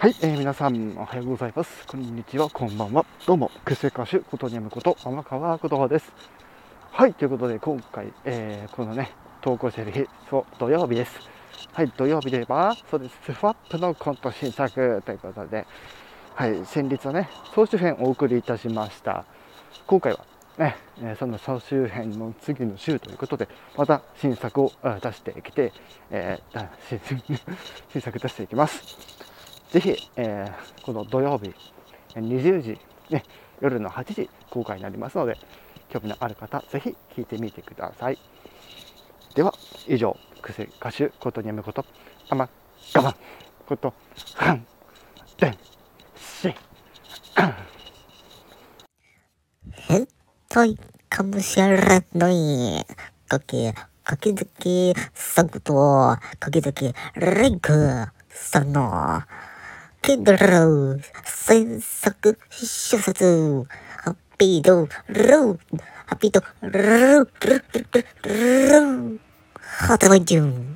はい、えー、皆さんおはようございます。こんにちは、こんばんは。どうも、クセ歌手、ことにゃむこと、天川こと葉です。はい、ということで、今回、えー、このね、投稿してる日、そう、土曜日です。はい、土曜日で言えば、そうです、スファップのコント新作ということで、はい、先日はね、総集編をお送りいたしました。今回はね、その総集編の次の週ということで、また新作を出してきて、えー、新作出していきます。ぜひ、えー、この土曜日20時、ね、夜の8時公開になりますので興味のある方ぜひ聞いてみてください。では以上癖歌手ことにやめことあま我慢ことはんでんし。変態かもしれない。かけかけずきさぐとかけずきレイクさんのケドロー、制作小説、ハッピードロー、ハッピードロー、ロー、ロー、ロー、発売中。